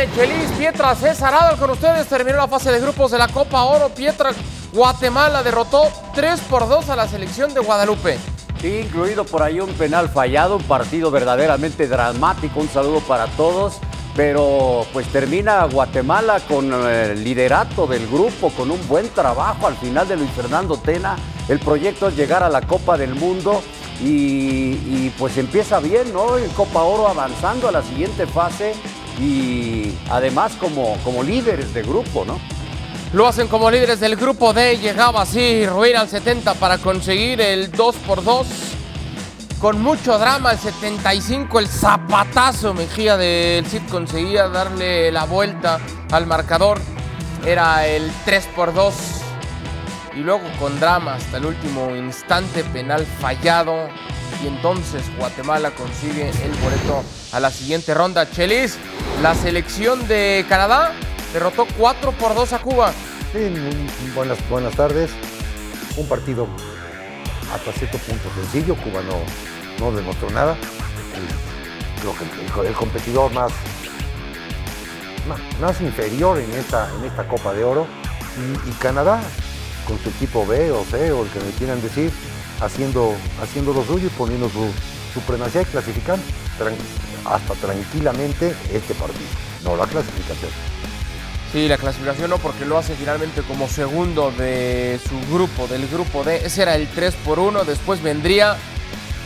Picante. Chelis, Pietra, César Adal con ustedes. Terminó la fase de grupos de la Copa Oro. Pietra, Guatemala derrotó 3 por 2 a la selección de Guadalupe. Incluido por ahí un penal fallado, un partido verdaderamente dramático. Un saludo para todos. Pero pues termina Guatemala con el liderato del grupo, con un buen trabajo al final de Luis Fernando Tena. El proyecto es llegar a la Copa del Mundo y, y, pues empieza bien, ¿no? En Copa Oro avanzando a la siguiente fase y además como, como líderes de grupo, ¿no? Lo hacen como líderes del grupo D. Llegaba así Ruina al 70 para conseguir el 2 por 2 Con mucho drama, el 75, el zapatazo Mejía del Cid conseguía darle la vuelta al marcador. Era el 3 por 2 y luego con drama hasta el último instante penal fallado y entonces Guatemala consigue el boleto a la siguiente ronda. Chelis, la selección de Canadá derrotó 4 por 2 a Cuba. Sí, buenas, buenas tardes. Un partido hasta cierto punto sencillo. Cuba no, no demostró nada. El, el, el competidor más, más, más, inferior en esta, en esta Copa de Oro. Y, y Canadá con su equipo B o C o el que me quieran decir, haciendo, haciendo lo suyo y poniendo su supremacía y clasificando tran hasta tranquilamente este partido, no la clasificación. Sí, la clasificación no, porque lo hace finalmente como segundo de su grupo, del grupo D. Ese era el 3 por 1. Después vendría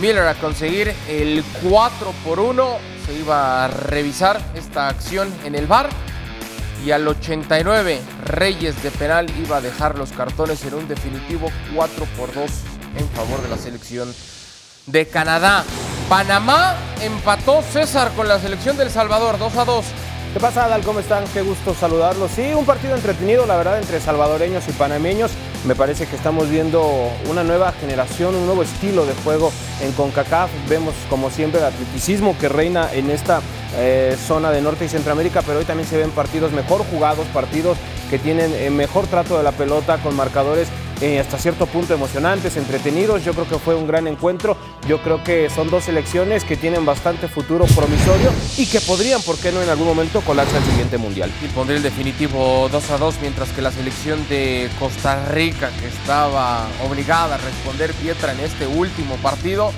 Miller a conseguir el 4 por 1. Se iba a revisar esta acción en el bar y al 89 Reyes de penal iba a dejar los cartones en un definitivo 4 por 2 en favor de la selección de Canadá. Panamá empató César con la selección del Salvador 2 a 2. ¿Qué pasa, Adal? ¿Cómo están? Qué gusto saludarlos. Sí, un partido entretenido, la verdad, entre salvadoreños y panameños. Me parece que estamos viendo una nueva generación, un nuevo estilo de juego en CONCACAF. Vemos, como siempre, el atleticismo que reina en esta eh, zona de Norte y Centroamérica, pero hoy también se ven partidos mejor jugados, partidos que tienen eh, mejor trato de la pelota, con marcadores eh, hasta cierto punto emocionantes, entretenidos. Yo creo que fue un gran encuentro. Yo creo que son dos selecciones que tienen bastante futuro promisorio y que podrían, ¿por qué no, en algún momento colarse al siguiente mundial? Y pondré el definitivo 2 a 2, mientras que la selección de Costa Rica, que estaba obligada a responder Pietra en este último partido,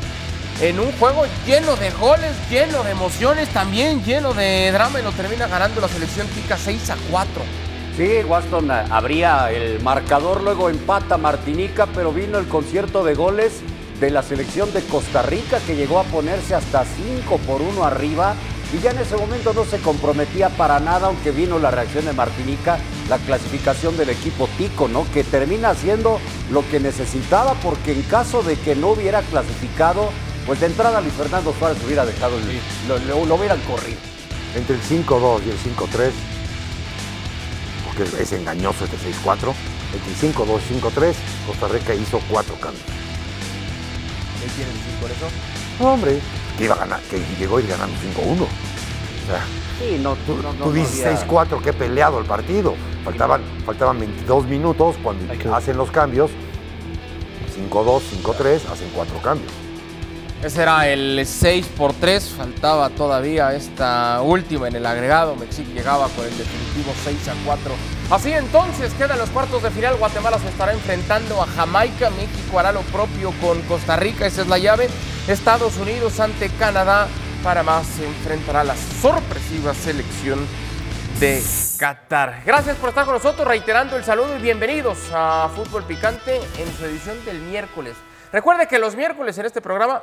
en un juego lleno de goles, lleno de emociones, también lleno de drama y lo termina ganando la selección tica 6 a 4. Sí, Waston abría el marcador, luego empata Martinica, pero vino el concierto de goles de la selección de Costa Rica que llegó a ponerse hasta 5 por 1 arriba y ya en ese momento no se comprometía para nada, aunque vino la reacción de Martinica, la clasificación del equipo Tico, ¿no? Que termina haciendo lo que necesitaba porque en caso de que no hubiera clasificado, pues de entrada Luis Fernando Suárez hubiera dejado, el, lo, lo, lo hubieran corrido. Entre el 5-2 y el 5-3, porque es engañoso este 6-4, entre el 5-2 y 5-3, Costa Rica hizo cuatro cambios. ¿Qué quiere decir por eso? No, hombre, que iba a ganar, que llegó a ir ganando 5-1. O sea, Sí, no, tú, no, no, tú no dices había- 6-4, que peleado el partido. Faltaban, faltaban 22 minutos cuando hacen los cambios. 5-2, 5-3, hacen cuatro cambios. Ese era el 6 por 3, faltaba todavía esta última en el agregado. México llegaba con el definitivo 6 a 4. Así entonces quedan los cuartos de final. Guatemala se estará enfrentando a Jamaica. México hará lo propio con Costa Rica, esa es la llave. Estados Unidos ante Canadá. Panamá se enfrentará a la sorpresiva selección de Qatar. Gracias por estar con nosotros, reiterando el saludo y bienvenidos a Fútbol Picante en su edición del miércoles. Recuerde que los miércoles en este programa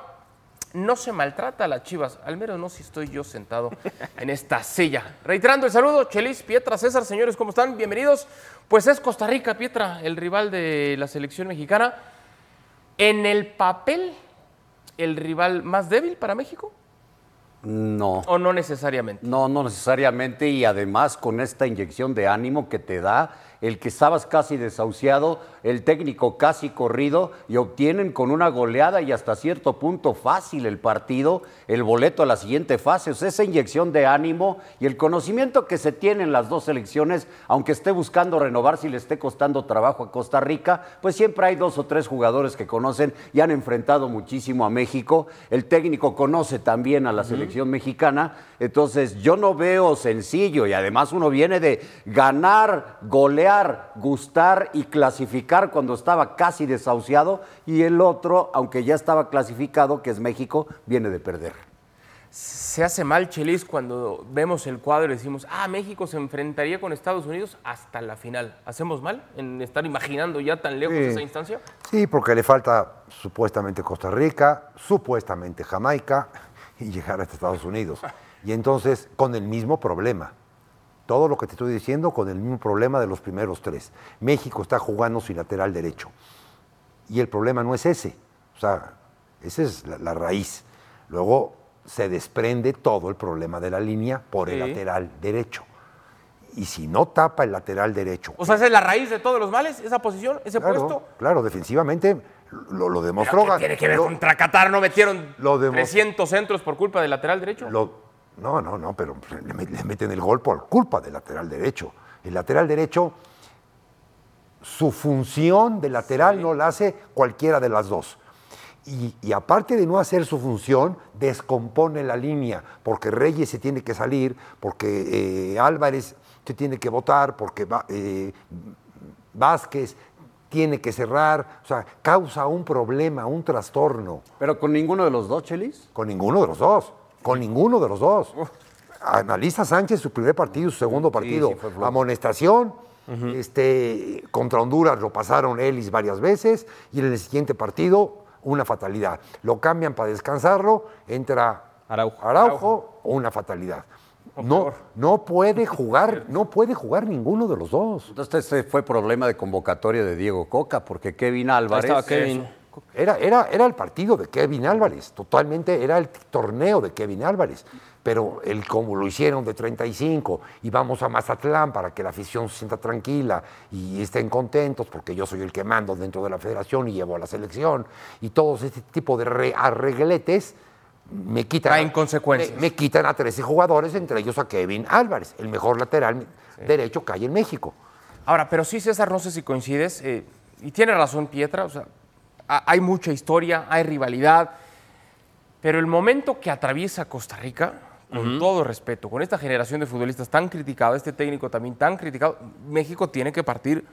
no se maltrata a las chivas, al menos no si estoy yo sentado en esta silla. Reiterando el saludo, Chelis, Pietra, César, señores, ¿cómo están? Bienvenidos. Pues es Costa Rica, Pietra, el rival de la selección mexicana. En el papel, el rival más débil para México. No. ¿O no necesariamente? No, no necesariamente y además con esta inyección de ánimo que te da el que estabas casi desahuciado, el técnico casi corrido y obtienen con una goleada y hasta cierto punto fácil el partido, el boleto a la siguiente fase. O sea, esa inyección de ánimo y el conocimiento que se tiene en las dos selecciones, aunque esté buscando renovar si le esté costando trabajo a Costa Rica, pues siempre hay dos o tres jugadores que conocen y han enfrentado muchísimo a México. El técnico conoce también a la selección mexicana. Entonces yo no veo sencillo y además uno viene de ganar, golear gustar y clasificar cuando estaba casi desahuciado y el otro, aunque ya estaba clasificado, que es México, viene de perder. Se hace mal, Chelis, cuando vemos el cuadro y decimos, ah, México se enfrentaría con Estados Unidos hasta la final. ¿Hacemos mal en estar imaginando ya tan lejos Sí. esa instancia? Sí, porque le falta supuestamente Costa Rica, supuestamente Jamaica y llegar hasta Estados Unidos. Y entonces, con el mismo problema. Todo lo que te estoy diciendo con el mismo problema de los primeros tres. México está jugando sin lateral derecho. Y el problema no es ese. O sea, esa es la, la raíz. Luego se desprende todo el problema de la línea por el lateral derecho. Y si no tapa el lateral derecho O sea, esa es la raíz de todos los males, esa posición, ese Claro, puesto. claro, defensivamente lo, lo demostró. ¿Qué tiene que ver lo- contra Qatar? ¿No metieron lo demo- 300 centros por culpa del lateral derecho? lo- no, no, no, pero le, met- le meten el gol por culpa del lateral derecho. El lateral derecho, su función de lateral no la hace cualquiera de las dos. Y, y aparte de no hacer su función, descompone la línea, porque Reyes se tiene que salir, porque eh, Álvarez se tiene que votar, porque eh, Vázquez tiene que cerrar, o sea, causa un problema, un trastorno. Pero con ninguno de los dos, Chelis. Con ninguno de los dos. Con ninguno de los dos. Analiza Sánchez su primer partido, su segundo partido. sí. Amonestación. este, contra Honduras lo pasaron Ellis varias veces y en el siguiente partido una fatalidad. Lo cambian para descansarlo, entra Araujo. Araujo, una fatalidad. No, no puede jugar, no puede jugar ninguno de los dos. Entonces ese fue problema de convocatoria de Diego Coca, porque Kevin Álvarez... estaba Kevin. Era, era, era el partido de Kevin Álvarez, totalmente era el torneo de Kevin Álvarez. Pero el como lo hicieron de 35 y vamos a Mazatlán para que la afición se sienta tranquila y estén contentos porque yo soy el que mando dentro de la federación y llevo a la selección y todos este tipo de re- arregletes me quitan, consecuencias. Me, me quitan a 13 jugadores, entre ellos a Kevin Álvarez, el mejor lateral derecho que hay en México. Ahora, pero sí, César, no sé si coincides, eh, y tiene razón Pietra, o sea, hay mucha historia, hay rivalidad, pero el momento que atraviesa Costa Rica, con todo respeto, con esta generación de futbolistas tan criticada, este técnico también tan criticado, México tiene que partir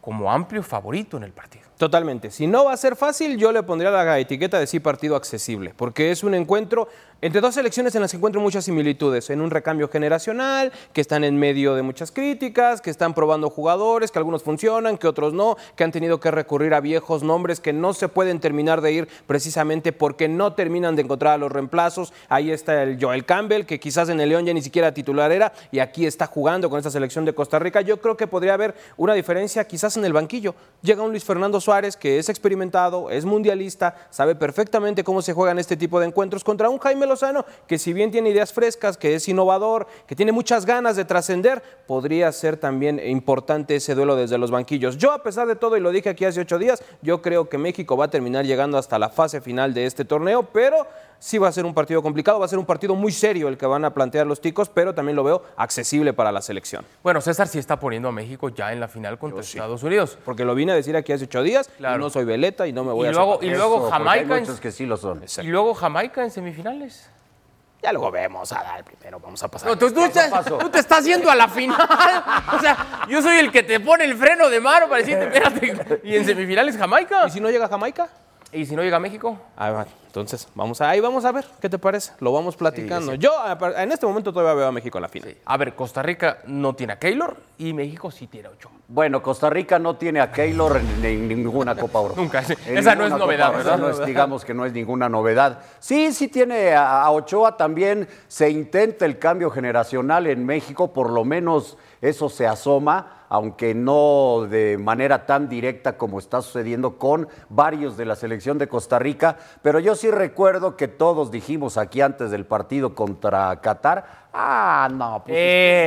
como amplio favorito en el partido. Totalmente. Si no va a ser fácil, yo le pondría la etiqueta de sí partido accesible, porque es un encuentro entre dos selecciones en las que encuentro muchas similitudes, en un recambio generacional, que están en medio de muchas críticas, que están probando jugadores, que algunos funcionan, que otros no, que han tenido que recurrir a viejos nombres que no se pueden terminar de ir precisamente porque no terminan de encontrar a los reemplazos. Ahí está el Joel Campbell, que quizás en el León ya ni siquiera titular era, y aquí está jugando con esta selección de Costa Rica. Yo creo que podría haber una diferencia quizás en el banquillo. Llega un Luis Fernando Suárez que es experimentado, es mundialista, sabe perfectamente cómo se juegan este tipo de encuentros contra un Jaime Lozano que si bien tiene ideas frescas, que es innovador, que tiene muchas ganas de trascender, podría ser también importante ese duelo desde los banquillos. Yo a pesar de todo, y lo dije aquí hace ocho días, yo creo que México va a terminar llegando hasta la fase final de este torneo, pero sí va a ser un partido complicado, va a ser un partido muy serio el que van a plantear los ticos, pero también lo veo accesible para la selección. Bueno, César sí está poniendo a México ya en la final contra Estados Unidos. Porque lo vine a decir aquí hace ocho días, Claro. y no soy veleta y no me voy Y a luego- y luego Eso, Jamaica Hay muchos que sí lo son. Y luego Jamaica en semifinales. Ya luego vemos a dar primero, vamos a pasar. No, tú, tú te, tú te estás yendo a la final. O sea, yo soy el que te pone el freno de mano para decirte, espérate. Y en semifinales Jamaica. ¿Y si no llega Jamaica? ¿Y si no llega a México? Va. Entonces, vamos a, ahí vamos a ver, ¿qué te parece? Lo vamos platicando. Yo en este momento todavía veo a México en la final. A ver, Costa Rica no tiene a Keylor y México sí tiene a Ochoa. Bueno, Costa Rica no tiene a Keylor en, en ninguna Copa Oro. Nunca, sí. Esa no es novedad, Oro, ¿verdad? no es- digamos que no es ninguna novedad. Sí, sí tiene a, Ochoa también. Se intenta el cambio generacional en México, por lo menos eso se asoma, aunque no de manera tan directa como está sucediendo con varios de la selección de Costa Rica. Pero yo sí recuerdo que todos dijimos aquí antes del partido contra Qatar, ah, no, pues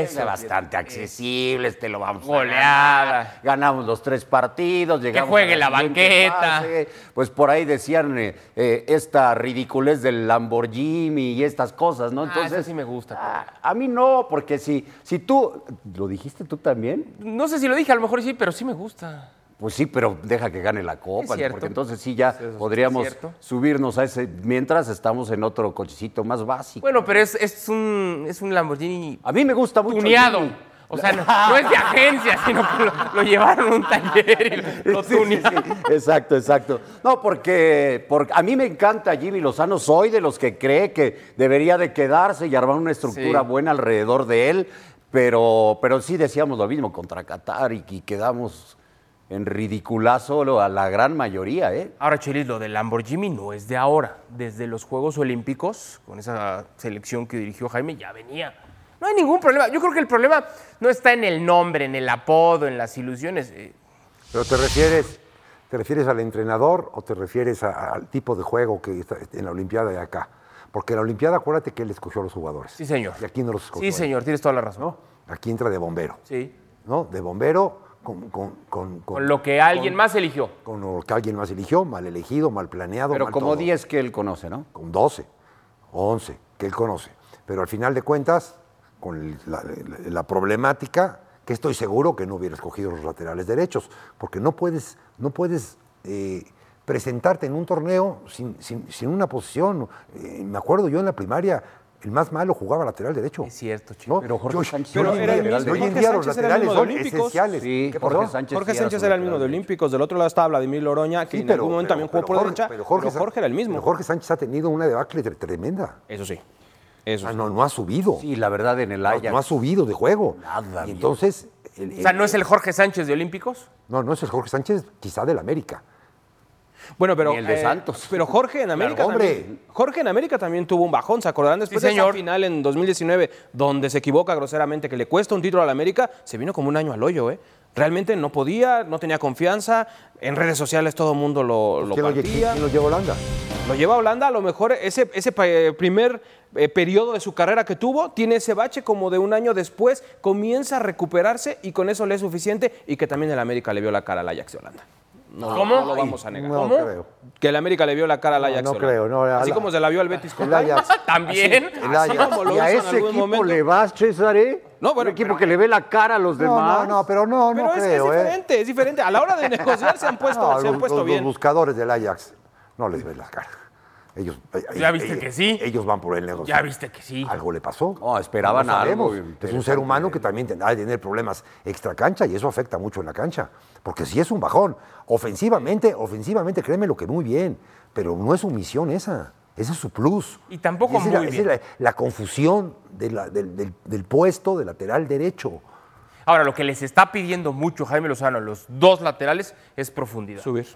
este es bastante accesible, este lo vamos a ganar. Ganamos los tres partidos, llegamos juegue a la siguiente banqueta. Pues por ahí decían eh, eh, esta ridiculez del Lamborghini y estas cosas, ¿no? Ah, Entonces, eso sí me gusta. ah, a mí no, porque si, si tú, ¿lo dijiste tú también? No sé si lo dije, a lo mejor sí, pero sí me gusta. Pues sí, pero deja que gane la copa, porque entonces sí ya Eso podríamos subirnos a ese mientras estamos en otro cochecito más básico. Bueno, pero es, es, un, es un Lamborghini a mí me gusta mucho. tuneado. O sea, no, no es de agencia, sino que lo, lo llevaron a un taller y lo Sí, sí, tunearon. sí. Exacto, exacto. No, porque, porque a mí me encanta Jimmy Lozano, soy de los que cree que debería de quedarse y armar una estructura buena alrededor de él, pero, pero sí decíamos lo mismo contra Qatar y, y quedamos en ridiculazo a la gran mayoría, ¿eh? Ahora, Chelis, lo del Lamborghini no es de ahora. Desde los Juegos Olímpicos, con esa selección que dirigió Jaime, ya venía. No hay ningún problema. Yo creo que el problema no está en el nombre, en el apodo, en las ilusiones. Eh, Pero te refieres, ¿te refieres al entrenador o te refieres a- al tipo de juego que está en la Olimpiada de acá? Porque en la Olimpiada, acuérdate que él escogió a los jugadores. Sí, señor. Y aquí no los escogió. Sí, señor, tienes toda la razón. ¿no? Aquí entra de bombero. Sí. ¿no? De bombero con, con, con, Con lo que alguien más eligió. con lo que alguien más eligió, mal elegido, mal planeado. Pero mal como todo. 10 que él conoce, ¿no? Con 12, 11, que él conoce. Pero al final de cuentas, con el- la, la- la problemática, que estoy seguro que no hubiera escogido los laterales derechos, porque no puedes, no puedes eh, presentarte en un torneo sin, sin- sin una posición. Eh, me acuerdo yo en la primaria, el más malo jugaba lateral derecho. Es cierto, chico. ¿no? Pero Jorge Yo- Sánchez Pero era el mismo, hoy en Jorge día los Sánchez era el laterales mismo de son Olímpicos. esenciales. Sí, ¿Qué Jorge? Sánchez. Jorge era Sánchez era el mismo de. Olímpicos, del otro lado estaba Vladimir Loroña, que Sí, en algún momento pero- también jugó pero por Jorge- derecha, pero pero Jorge, era el mismo. pero Jorge Sánchez ha tenido una debacle tre- tremenda. Eso sí, eso Ah, sí. no, no ha subido. Sí, la verdad, en el Ajax. no ha subido de juego. Nada, Y entonces. el- O sea, ¿no es el Jorge Sánchez de Olímpicos? No, no es el Jorge Sánchez, quizá del América. Bueno, pero, Ni el de Santos. pero Jorge en América hombre. también, Jorge en América también tuvo un bajón, ¿se acordarán? Después Sí, de esa final en 2019, donde se equivoca groseramente, que le cuesta un título al América, se vino como un año al hoyo, ¿eh? Realmente no podía, no tenía confianza, en redes sociales todo el mundo lo, lo ¿Quién lo, lle- partía. quién lo lleva a Holanda? Lo lleva a Holanda, a lo mejor ese, ese eh, primer eh, periodo de su carrera que tuvo, tiene ese bache como de un año después, comienza a recuperarse y con eso le es suficiente y que también el América le vio la cara al Ajax de Holanda. No, ¿Cómo? no lo vamos a negar. No ¿Cómo? creo. Que el América le vio la cara al Ajax. no creo, no, Así la- como se la vio al Betis con El Ajax. También. El Así Ajax. como lo ¿Y a ese algún equipo momento. le vas, César, eh? No, bueno, Un equipo pero- que le ve la cara a los demás. no, no, pero no, Pero no es, creo, es ¿eh? diferente, es diferente. A la hora de negociar se han puesto, No, se han los, puesto los- bien. los buscadores del Ajax no les ven las caras. Ellos, Ya eh, viste eh, que sí. Ellos van por el negocio. Ya viste que sí. Algo le pasó. No, esperaban No algo Es un ser humano que también tendrá que tener problemas extra cancha y eso afecta mucho en la cancha. Porque si es un bajón, ofensivamente, ofensivamente, créeme lo que muy bien, pero no es su misión esa. Ese es su plus. Y tampoco esa es la- muy esa es bien. la, la confusión de la- del, del- del puesto de lateral derecho. Ahora, lo que les está pidiendo mucho Jaime Lozano a los dos laterales es profundidad. Subir.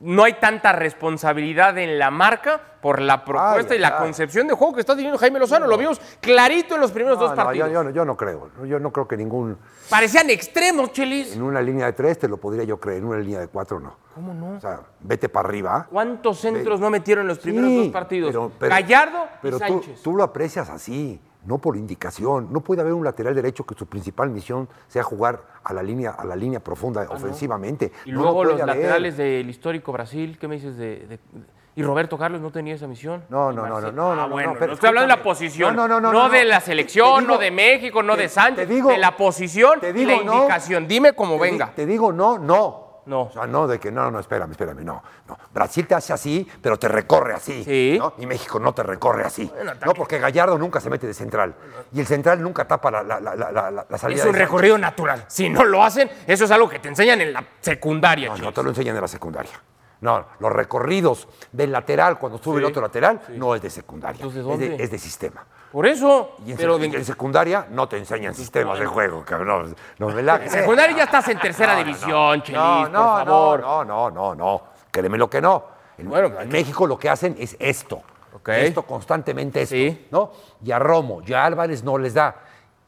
No hay tanta responsabilidad en la marca por la propuesta Ay, y la ay, concepción de juego que está teniendo Jaime Lozano. Lo vimos clarito en los primeros No, dos no, partidos. yo, yo no- yo no creo. Yo no creo que ningún. Parecían extremos, Chelis. En una línea de tres te lo podría yo creer, en una línea de cuatro no. ¿Cómo no? O sea, vete para arriba. ¿Cuántos centros no metieron en los primeros Sí, dos partidos? pero- pero- Gallardo Pero tú, Sánchez. tú lo aprecias así, no por indicación. No puede haber un lateral derecho que su principal misión sea jugar a la línea, a la línea profunda ofensivamente. Ah, Y No lo luego los laterales del histórico Brasil, ¿qué me dices de, de- Y Roberto Carlos no tenía esa misión. No, Y no, no, no, no, Ah, no, bueno, no, pero estoy hablando de la posición. No, no, no, no, no, de la selección, digo- no de México, no te- de Sánchez, te digo- de la posición te y la indicación. Dime cómo Te di- venga. Te digo no, no. No. O sea, no de que no, no, espérame, espérame, no, no. Brasil te hace así, pero te recorre así. Sí. ¿no? Y México no te recorre así. Bueno, no, porque Gallardo nunca se mete de central. Y el central nunca tapa la, la, la, salida. Es un recorrido natural. Si no lo hacen, eso es algo que te enseñan en la secundaria. No, no te lo enseñan en la secundaria. No, los recorridos del lateral cuando sube el otro lateral no es de secundaria. Entonces, es, ¿dónde? de, es de sistema. Por eso. Y en, pero sec- de- en secundaria no te enseñan sistemas de juego, cabrón. No, en secundaria ya estás en tercera No, división, no. Chelis, No, por no, favor. No, no, no, no. Créeme lo que no. En, Bueno, en México lo que hacen es esto. Esto constantemente esto. Sí. ¿no? Y a Romo, y a Álvarez no les da.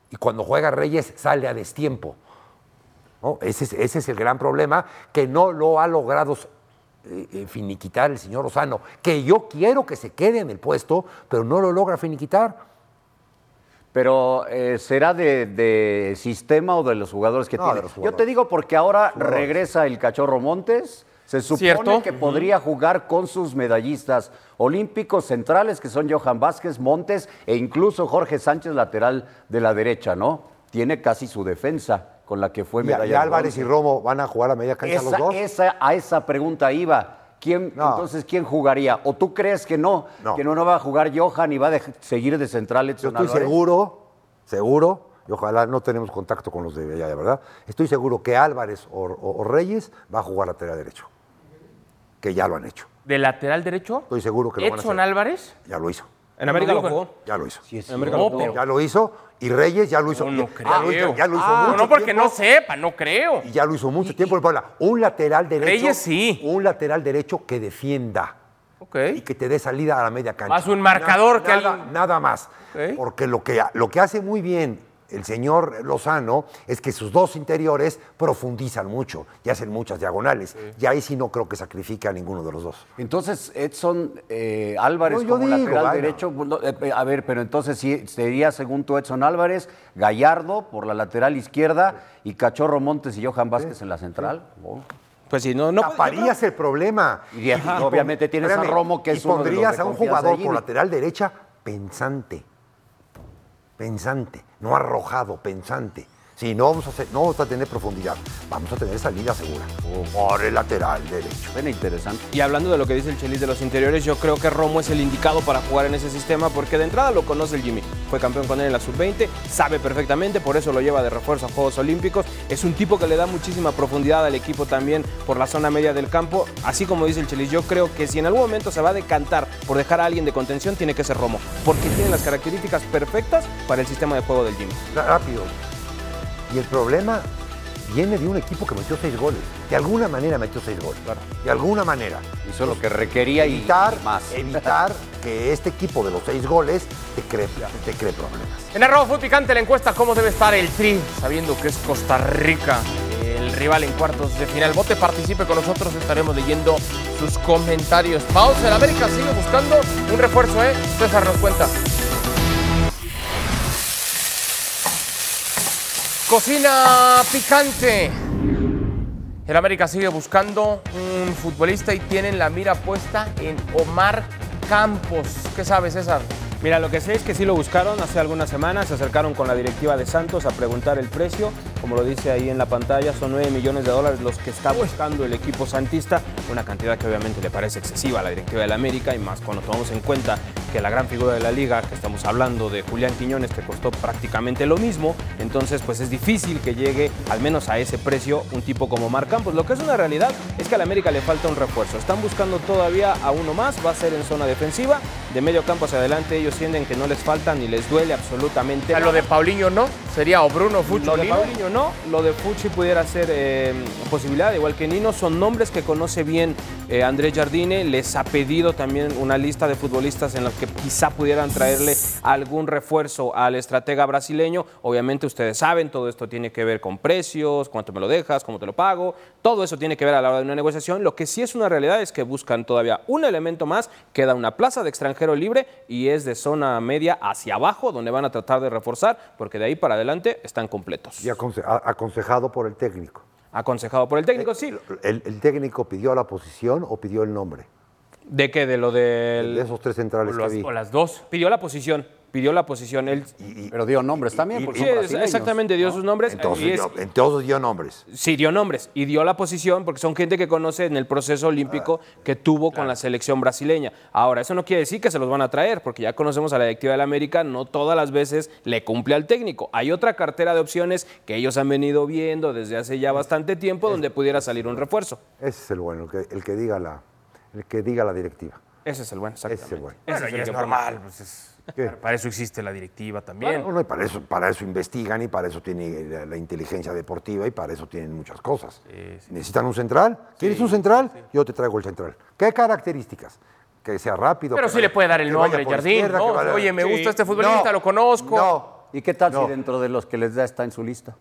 Y cuando juega Reyes sale a destiempo. ¿no? Ese, es, ese es el gran problema que no lo ha logrado eh, eh, finiquitar el señor Lozano, que yo quiero que se quede en el puesto, pero no lo logra finiquitar. Pero eh, será de, de sistema o de los jugadores que No, tiene. los Yo te jugadores. digo porque ahora Jugadores. regresa el cachorro Montes. Se supone Cierto. que podría jugar con sus medallistas olímpicos centrales, que son Johan Vázquez, Montes e incluso Jorge Sánchez, lateral de la derecha, ¿no? Tiene casi su defensa con la que fue Y, medalla. y de Álvarez y. Romo van a jugar a media cancha Esa- los dos. esa- a esa pregunta iba. ¿Quién, No. Entonces, ¿quién jugaría? ¿O tú crees que no? No. Que no, no va a jugar Johan y va a seguir de central Yo Edson estoy Álvarez? seguro, seguro, y ojalá no tenemos contacto con los de allá, ¿verdad? Estoy seguro que Álvarez o, o- o Reyes va a jugar lateral derecho. Que ya lo han hecho. ¿De lateral derecho? Estoy seguro que lo van a Edson hacer. Álvarez. Ya lo hizo. En América lo jugó. Ya lo hizo. En América No, lo jugó. pero- Ya lo hizo. Y Reyes ya lo hizo. No, no ya, creo. lo, hizo- ya lo hizo Ah, mucho no, porque tiempo. no sepa, no creo. Y ya lo hizo mucho tiempo el Puebla. Un lateral derecho. Reyes sí. Un lateral derecho que defienda. Ok. y que te dé salida a la media cancha. Más un marcador que nada, alguien- nada más. Ok. Porque lo que, lo que hace muy bien el señor Lozano es que sus dos interiores profundizan mucho y hacen muchas diagonales. Y ahí sí no creo que sacrifique a ninguno de los dos. Entonces, Edson eh, Álvarez No, como digo, lateral vaya. derecho, no, eh, eh, a ver, pero entonces sí, sería según tú Edson Álvarez, Gallardo por la lateral izquierda y Cachorro Montes y Johan Vázquez en la central. Oh. Pues sí, no, no. Taparías el problema. Y obviamente tienes a espérame, Romo, que y es uno de los pondrías de a un jugador por lateral derecha pensante. Pensante. No arrojado, pensante. Sí, no vamos, a hacer- no vamos a tener profundidad. Vamos a tener salida segura. Por el lateral derecho. Suena interesante. Y hablando de lo que dice el Chelis de los interiores, yo creo que Romo es el indicado para jugar en ese sistema porque de entrada lo conoce el Jimmy. Fue campeón con él en la sub-20, sabe perfectamente, por eso lo lleva de refuerzo a Juegos Olímpicos. Es un tipo que le da muchísima profundidad al equipo también por la zona media del campo. Así como dice el Chelis, yo creo que si en algún momento se va a decantar por dejar a alguien de contención, tiene que ser Romo, porque tiene las características perfectas para el sistema de juego del Jimmy. Rápido. Y el problema viene de un equipo que metió seis goles. De alguna manera metió seis goles. De alguna manera. Hizo lo que requería Evitar, y más. evitar que este equipo de los seis goles te cree, te cree problemas. En arroba fue picante la encuesta cómo debe estar el Tri, sabiendo que es Costa Rica el rival en cuartos de final. Vote, participe con nosotros, estaremos leyendo sus comentarios. Pausa, el América sigue buscando un refuerzo, ¿eh? César nos cuenta. Cocina picante. El América sigue buscando un futbolista y tienen la mira puesta en Omar Campos. ¿Qué sabes, César? Mira, lo que sé es que sí lo buscaron hace algunas semanas, se acercaron con la directiva de Santos a preguntar el precio, como lo dice ahí en la pantalla, son 9 millones de dólares los que está buscando el equipo santista, una cantidad que obviamente le parece excesiva a la directiva del América y más cuando tomamos en cuenta que la gran figura de la liga, que estamos hablando de Julián Quiñones, que costó prácticamente lo mismo, entonces pues es difícil que llegue al menos a ese precio un tipo como Mar Campos. Lo que es una realidad es que al América le falta un refuerzo, están buscando todavía a uno más, va a ser en zona defensiva, de medio campo hacia adelante ellos sienten que no les falta ni les duele absolutamente A lo de Paulinho no, sería o Bruno Lo de Lino. Paulinho no, lo de Fuchi pudiera ser eh, posibilidad, igual que Nino, son nombres que conoce bien eh, Andrés Jardine, les ha pedido también una lista de futbolistas en los que quizá pudieran traerle algún refuerzo al estratega brasileño, obviamente ustedes saben, todo esto tiene que ver con precios, cuánto me lo dejas, cómo te lo pago, todo eso tiene que ver a la hora de una negociación, lo que sí es una realidad es que buscan todavía un elemento más, queda una plaza de extranjero libre y es de zona media hacia abajo, donde van a tratar de reforzar, porque de ahí para adelante están completos. Y aconse- aconsejado por el técnico. Aconsejado por el técnico, sí. ¿El, el técnico pidió la posición o pidió el nombre? ¿De qué? De lo del... De esos tres centrales que vi. o las dos. Pidió la posición, pidió la posición. Él... Y- y- Pero dio nombres también, y- porque son exactamente, dio sus nombres. entonces, y es- dio, entonces dio nombres. Sí, dio nombres y dio la posición porque son gente que conoce en el proceso olímpico que tuvo con la selección brasileña. Ahora, eso no quiere decir que se los van a traer, porque ya conocemos a la directiva del América, no todas las veces le cumple al técnico. Hay otra cartera de opciones que ellos han venido viendo desde hace ya bastante tiempo donde pudiera salir un refuerzo. Ese es el bueno, el que, el que diga la, el que diga la directiva. Ese es el bueno, exactamente. Ese es el bueno. Ese Bueno, es y es normal. pues es- ¿Qué? para eso existe la directiva también. Bueno, no, y para eso, para eso investigan y para eso tiene la, la inteligencia deportiva y para eso tienen muchas cosas. ¿Necesitan un central? ¿Quieres un central? Yo te traigo el central. ¿Qué características? Que sea rápido. Pero sí le puede dar el nombre, Jardín, Oye, me Sí. gusta este futbolista, No, lo conozco. No. ¿Y qué tal No. si dentro de los que les da está en su lista?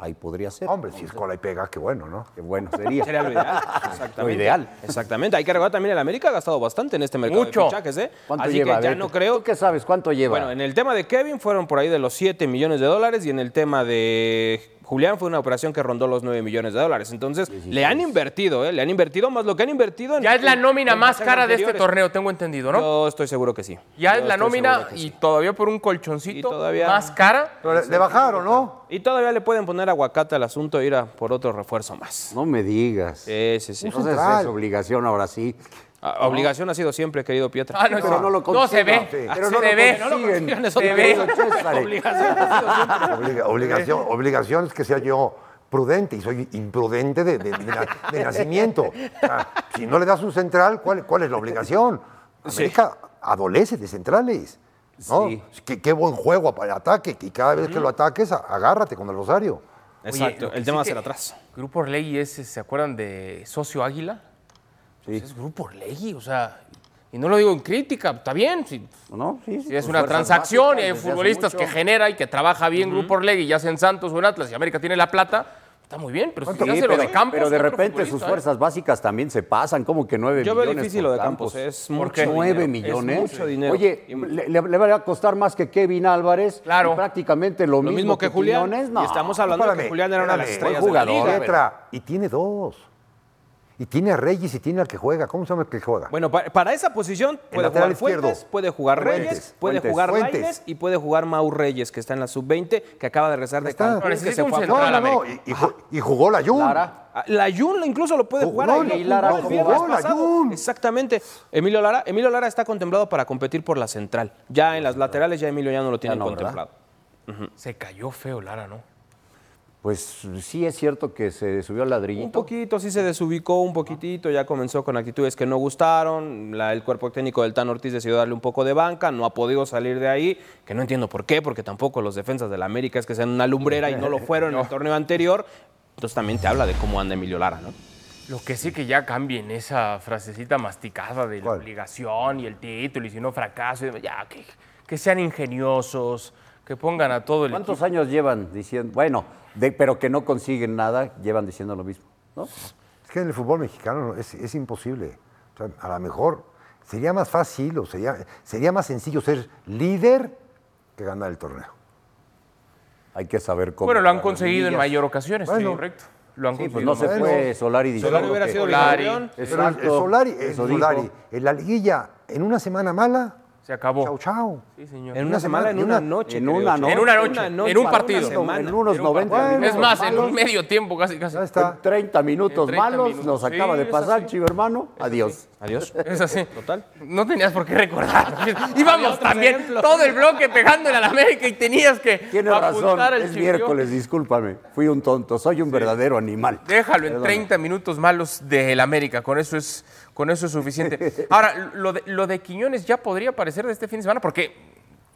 Ahí podría ser. Hombre, si es cola y pega, qué bueno, ¿no? Qué bueno sería. Sería lo ideal. Exactamente. Lo ideal. Exactamente. Hay que recordar también el América ha gastado bastante en este mercado Mucho. de fichajes, ¿eh? ¿Cuánto Así lleva? que ya no creo. ¿Tú qué sabes? ¿Cuánto lleva? Bueno, en el tema de Kevin fueron por ahí de los 7 millones de dólares y en el tema de Julián fue una operación que rondó los 9 millones de dólares. Entonces, le han invertido, ¿eh? Le han invertido más lo que han invertido en. Ya es la nómina más cara de este torneo, tengo entendido, ¿no? Yo estoy seguro que sí. Ya Yo es la nómina y sí. todavía por un colchoncito todavía- más cara. Pero le, le bajaron, ¿no? Y todavía le pueden poner aguacate al asunto e ir a por otro refuerzo más. No me digas. Sí, sí, sí. Entonces es obligación ahora sí. Ah, Obligación ha sido siempre, querido Pietra. Ah, no, Pero sí. no lo No se ve. Ah, Pero se no lo ve. consiguen. Se ve. Obligación ha sido siempre. Obliga- obligación, obligación es que sea yo prudente y soy imprudente de, de- de na- de nacimiento. O sea, si no le das un central, ¿cuál, cuál es la obligación? América adolece de centrales. ¿no? Sí. Qué, qué buen juego para el ataque. Y cada vez que lo ataques, agárrate con el Rosario. Exacto, el sí tema va a ser atrás. Grupo Orlegui ese, ¿se acuerdan de Socio Águila? Pues es Grupo Orlegui, o sea, y no lo digo en crítica, está bien, si, ¿No? Sí, sí, si es una transacción y hay futbolistas que genera y que trabaja bien Grupo Orlegui, ya sea en Santos o en Atlas y América tiene la plata, está muy bien, pero si Sí, lo de Campos... pero de repente sus ¿eh? fuerzas básicas también se pasan, como que nueve Yo veo millones. difícil por lo de Campos, es ¿Por mucho qué? ¿Nueve dinero, es millones? mucho dinero. Oye, le, va a costar más que Kevin Álvarez. Claro. y prácticamente lo, Lo mismo que Julián. Quiñones, no. Y estamos hablando de que Julián era una de las estrellas buen de la jugador, liga. Y tiene dos. Y tiene a Reyes y tiene al que juega. ¿Cómo se llama el que juega? Bueno, pa- para, esa posición puede lateral jugar Fuentes, izquierdo. puede jugar Fuentes, Reyes, puede Fuentes, jugar Fuentes. Lainez y puede jugar Mau Reyes, que está en la sub-20, que acaba de regresar de está. Cancún, No, que se fue a no, no, no. Y, y ju- y jugó la Jun. Lara. Ah, La Jun incluso lo puede Jugó, jugar. no, ahí lo Lara el jugó, la. Jun. Exactamente. Emilio Lara, Emilio Lara está contemplado para competir por la central. Ya en las laterales ya Emilio ya no lo tiene no, contemplado. Se cayó feo Lara, ¿no? Pues sí es cierto que se subió al ladrillito. Un poquito, sí se desubicó un poquitito, ya comenzó con actitudes que no gustaron, la- el cuerpo técnico del Tan Ortiz decidió darle un poco de banca, no ha podido salir de ahí, que no entiendo por qué, porque tampoco los defensas del América es que sean una lumbrera y no lo fueron en el torneo anterior, entonces también te habla de cómo anda Emilio Lara, ¿no? Lo que sí que ya cambien esa frasecita masticada de la ¿Cuál? obligación y el título y si no fracaso, ya que, que sean ingeniosos, que pongan a todo el ¿Cuántos equipo. años llevan diciendo, bueno, de- pero que no consiguen nada, llevan diciendo lo mismo? ¿no? Es que en el fútbol mexicano es, es imposible. O sea, a lo mejor sería más fácil o sería, sería más sencillo ser líder que ganar el torneo. Hay que saber cómo. Bueno, lo han conseguido en mayor ocasiones, sí, correcto. Lo han Sí, pues conseguido. no se Bueno. fue Solari diciendo Solari hubiera que- sido Solari. Exacto, Solari, el eso dijo. Solari, en la liguilla, en una semana mala, Se acabó. chao, chao. Sí, señor. En una semana, en una noche. en una Che. noche. En una noche, en un partido. semana. En unos Era un 90 partido. minutos. Es más, en un medio tiempo casi, casi. Ya está. en 30 minutos En 30 malos, minutos. nos Sí, acaba de pasar, chivo hermano. Adiós. Adiós. Es así. Total. No tenías por qué recordar. Íbamos también ejemplos. todo el bloque pegándole a la América y tenías que Tienes razón, apuntar al es miércoles, discúlpame. Fui un tonto, soy un verdadero animal. Déjalo en Perdona. 30 minutos malos del América, con eso es, con eso es suficiente. Ahora, lo de, lo de Quiñones ya podría aparecer de este fin de semana, porque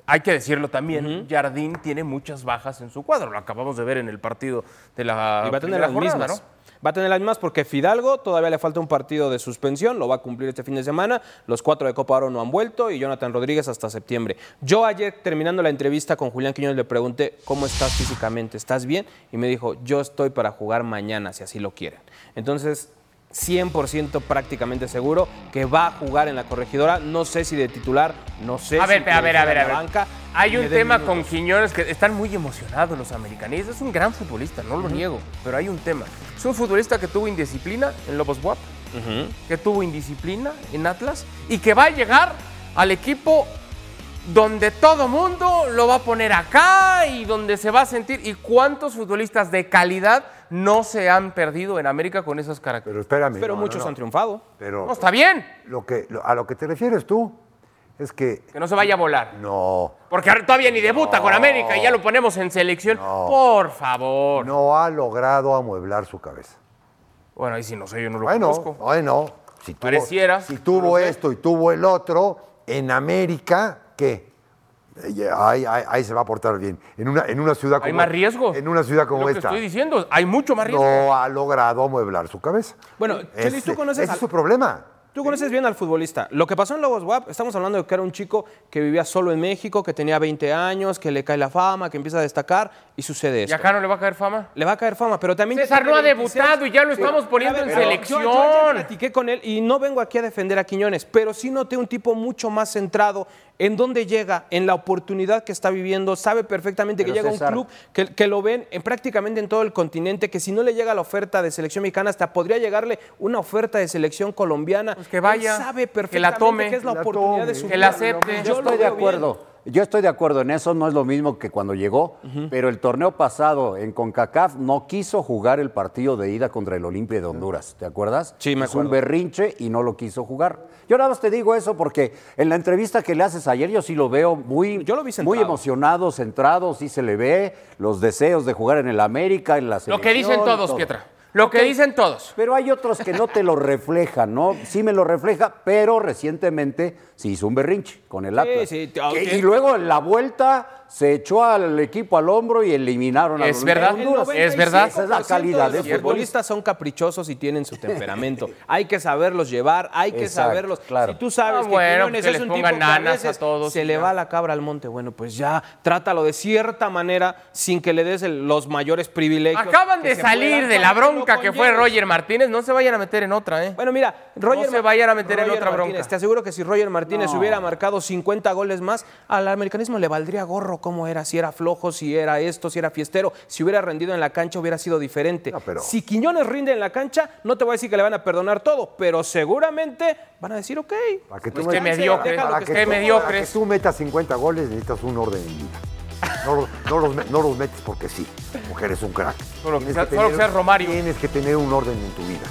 hay que decirlo también, Jardín tiene muchas bajas en su cuadro, lo acabamos de ver en el partido de la Y va a tener las jornada, mismas. ¿no? Va a tener las mismas porque Fidalgo todavía le falta un partido de suspensión, lo va a cumplir este fin de semana. Los cuatro de Copa Oro no han vuelto y Jonathan Rodríguez hasta septiembre. Yo ayer, terminando la entrevista con Julián Quiñones, le pregunté, ¿cómo estás físicamente? ¿Estás bien? Y me dijo, yo estoy para jugar mañana, si así lo quieren. Entonces, 100% prácticamente seguro que va a jugar en la corregidora. No sé si de titular, no sé A si ver, a ver, a ver, a ver. banca. Hay un tema minutos. con Quiñones que están muy emocionados los americanistas. Es un gran futbolista, no lo niego, pero hay un tema. Es un futbolista que tuvo indisciplina en Lobos WAP, que tuvo indisciplina en Atlas y que va a llegar al equipo donde todo mundo lo va a poner acá y donde se va a sentir. ¿Y cuántos futbolistas de calidad no se han perdido en América con esas Pero características? espérame. Pero no, muchos no, no. han triunfado. Pero No, está bien, lo que, lo- a lo que te refieres tú es que que no se vaya a volar. no, Porque ahora todavía ni debuta con América y ya lo ponemos en selección. Por favor. no ha logrado amueblar su cabeza. Bueno, ahí sí no sé, yo no lo Bueno, conozco. bueno, si tuvo, Pareciera, si tuvo esto y tuvo el otro, en América, ¿qué? Ya, Ahí, ahí- ahí se va a portar bien. En una, en una ciudad como Hay más riesgo. En una ciudad como lo que esta. estoy diciendo, hay mucho más riesgo. No ha logrado amueblar su cabeza. Bueno, Chelis, Ese, ¿tú conoces ese al- es su problema. Tú conoces bien al futbolista. Lo que pasó en Lobos WAP, estamos hablando de que era un chico que vivía solo en México, que tenía 20 años, que le cae la fama, que empieza a destacar y sucede ¿Y esto. acá no le va a caer fama? Le va a caer fama, pero también... César no ha tiene 26. debutado y ya lo estamos poniendo ver, en selección. Yo, yo ayer platiqué con él y no vengo aquí a defender a Quiñones, pero sí noté un tipo mucho más centrado en dónde llega, en la oportunidad que está viviendo, sabe perfectamente que Pero, llega a un club que, que lo ven en prácticamente en todo el continente, que si no le llega la oferta de selección mexicana, hasta podría llegarle una oferta de selección colombiana. Pues que vaya, Él sabe que la perfectamente tome, que es la que la oportunidad de su que la acepte. Yo estoy de bien. Acuerdo. Yo estoy de acuerdo en eso, no es lo mismo que cuando llegó, pero el torneo pasado en CONCACAF no quiso jugar el partido de ida contra el Olimpia de Honduras, ¿te acuerdas? Sí, me Hizo un acuerdo. berrinche y no lo quiso jugar. Yo nada más te digo eso porque en la entrevista que le haces ayer yo sí lo veo muy, Yo lo vi centrado. muy emocionado, centrado, sí se le ve los deseos de jugar en el América, en la Lo selección. que dicen todos, todo. Pietra. Lo que dicen todos. Pero hay otros que no te lo reflejan, ¿no? Sí me lo refleja, pero recientemente se hizo un berrinche con el Sí, Atlas. sí, Que- aunque- y luego en la vuelta se echó al equipo al hombro y eliminaron a Es los verdad, Honduras. es verdad. Esa es la calidad de los futbolistas son caprichosos y tienen su temperamento. hay que saberlos llevar, hay que Exacto, saberlos. claro. Si tú sabes Ah, que bueno, Quiñones que es les un tipo que a todos se le va la cabra al monte, bueno, pues ya trátalo de cierta manera sin que le des el- los mayores privilegios. Acaban de salir de la bronca que fue. Roger Martínez. No se vayan a meter en otra, ¿eh? Bueno, mira, Roger se vayan a meter en otra bronca. Martínez, Te aseguro que si Roger Martínez hubiera marcado 50 goles más, al americanismo le valdría gorro cómo era, si era flojo, si era esto, si era fiestero, si hubiera rendido en la cancha hubiera sido diferente. No, pero- Si Quiñones rinde en la cancha, no te voy a decir que le van a perdonar todo, pero seguramente van a decir, ok. Para que Pues tú qué metas- para que que qué tú- mediocres. Para que tú metas 50 goles necesitas un orden en vida. No, los- no los, me- no los metes porque sí, porque eres un crack. Solo que Tienes sea- solo que seas Romario. Tienes que tener un orden en tu vida.